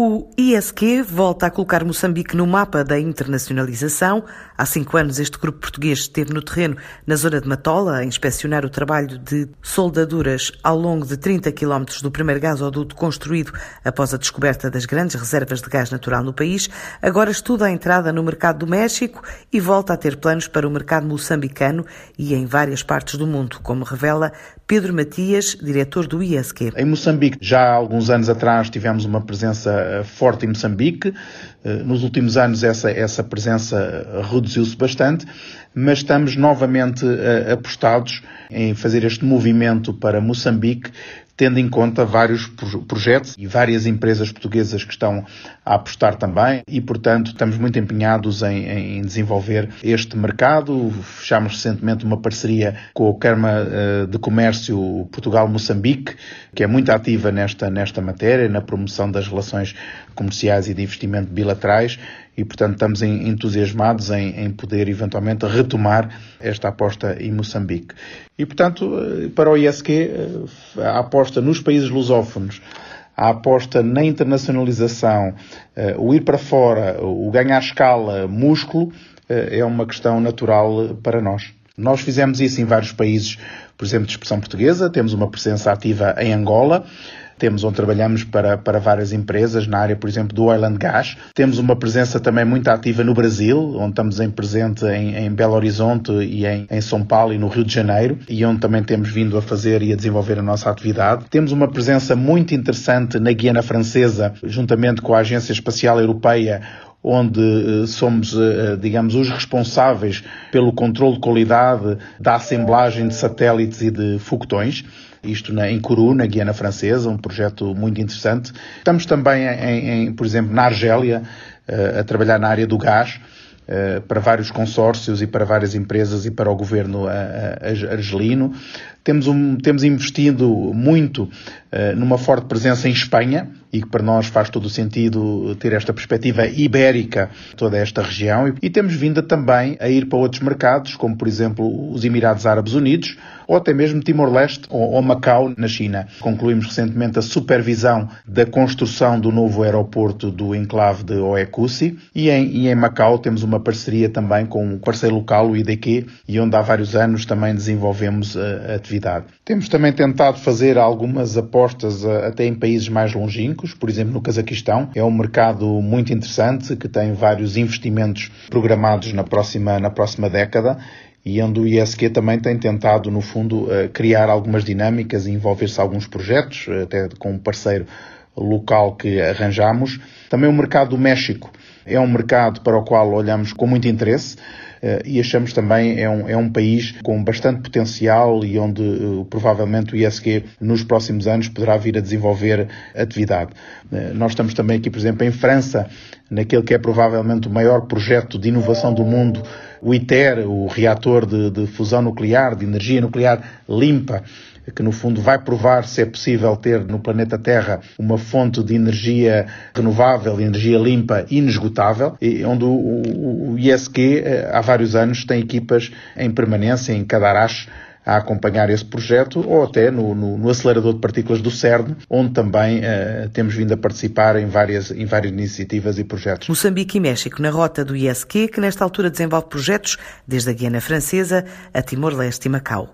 O ISQ volta a colocar Moçambique no mapa da internacionalização. Há cinco anos, este grupo português esteve no terreno, na zona de Matola, a inspecionar o trabalho de soldaduras ao longo de 30 quilómetros do primeiro gasoduto construído após a descoberta das grandes reservas de gás natural no país. Agora estuda a entrada no mercado do México e volta a ter planos para o mercado moçambicano e em várias partes do mundo, como revela Pedro Matias, diretor do ISQ. Em Moçambique, já há alguns anos atrás, tivemos uma presença eh, forte em Moçambique. Eh, nos últimos anos essa, essa presença eh, reduziu-se bastante, mas estamos novamente apostados em fazer este movimento para Moçambique, tendo em conta vários projetos e várias empresas portuguesas que estão a apostar também e, portanto, estamos muito empenhados em, em desenvolver este mercado. Fechámos recentemente uma parceria com a Câmara de Comércio Portugal-Moçambique, que é muito ativa nesta, nesta matéria, na promoção das relações comerciais e de investimento bilaterais e, portanto, estamos entusiasmados em, em, poder eventualmente retomar esta aposta em Moçambique. E, portanto, eh, para o ISQ, eh, a aposta nos países lusófonos, a aposta na internacionalização, eh, o ir para fora, o ganhar escala, músculo, é uma questão natural para nós. Nós fizemos isso em vários países, por exemplo, de expressão portuguesa, temos uma presença ativa em Angola, temos onde trabalhamos para, para várias empresas na área, por exemplo, do oil and gas. Temos uma presença também muito ativa no Brasil, onde estamos em presente em, em Belo Horizonte e em, em São Paulo e no Rio de Janeiro, e onde também temos vindo a fazer e a desenvolver a nossa atividade. Temos uma presença muito interessante na Guiana Francesa, juntamente com a Agência Espacial Europeia, onde eh, somos, eh, digamos, os responsáveis pelo controle de qualidade da assemblagem de satélites e de foguetões isto na, em Kourou, na Guiana Francesa, um projeto muito interessante. Estamos também, em, em por exemplo, na Argélia, a trabalhar na área do gás, para vários consórcios e para várias empresas e para o governo argelino. Temos, um, temos investido muito numa forte presença em Espanha, e que para nós faz todo o sentido ter esta perspectiva ibérica, toda esta região, e temos vindo também a ir para outros mercados, como por exemplo os Emirados Árabes Unidos, ou até mesmo Timor-Leste ou, Macau, na China. Concluímos recentemente a supervisão da construção do novo aeroporto do enclave de Oecussi e em, e em Macau temos uma parceria também com um parceiro local, o IDQ, e onde há vários anos também desenvolvemos a, a atividade. Temos também tentado fazer algumas apostas até em países mais longínquos, por exemplo, no Cazaquistão. É um mercado muito interessante que tem vários investimentos programados na próxima, na próxima década e onde o ISQ também tem tentado, no fundo, eh, criar algumas dinâmicas e envolver-se alguns projetos, até com um parceiro local que arranjamos. Também o mercado do México é um mercado para o qual olhamos com muito interesse. Eh, e achamos também é um, é um país com bastante potencial e onde uh, provavelmente o ISQ nos próximos anos poderá vir a desenvolver atividade. Uh, nós estamos também aqui, por exemplo, em França, naquele que é provavelmente o maior projeto de inovação do mundo, o ITER, o reator de, de fusão nuclear, de energia nuclear limpa, que no fundo vai provar se é possível ter no planeta Terra uma fonte de energia renovável, energia limpa, inesgotável, onde o, o ISQ eh, há vários anos tem equipas em permanência em Cadarache a acompanhar esse projeto ou até no, no, no, acelerador de partículas do CERN, onde também uh, temos vindo a participar em várias, em várias iniciativas e projetos. Moçambique e México na rota do ISQ, que nesta altura desenvolve projetos desde a Guiana Francesa a Timor-Leste e Macau.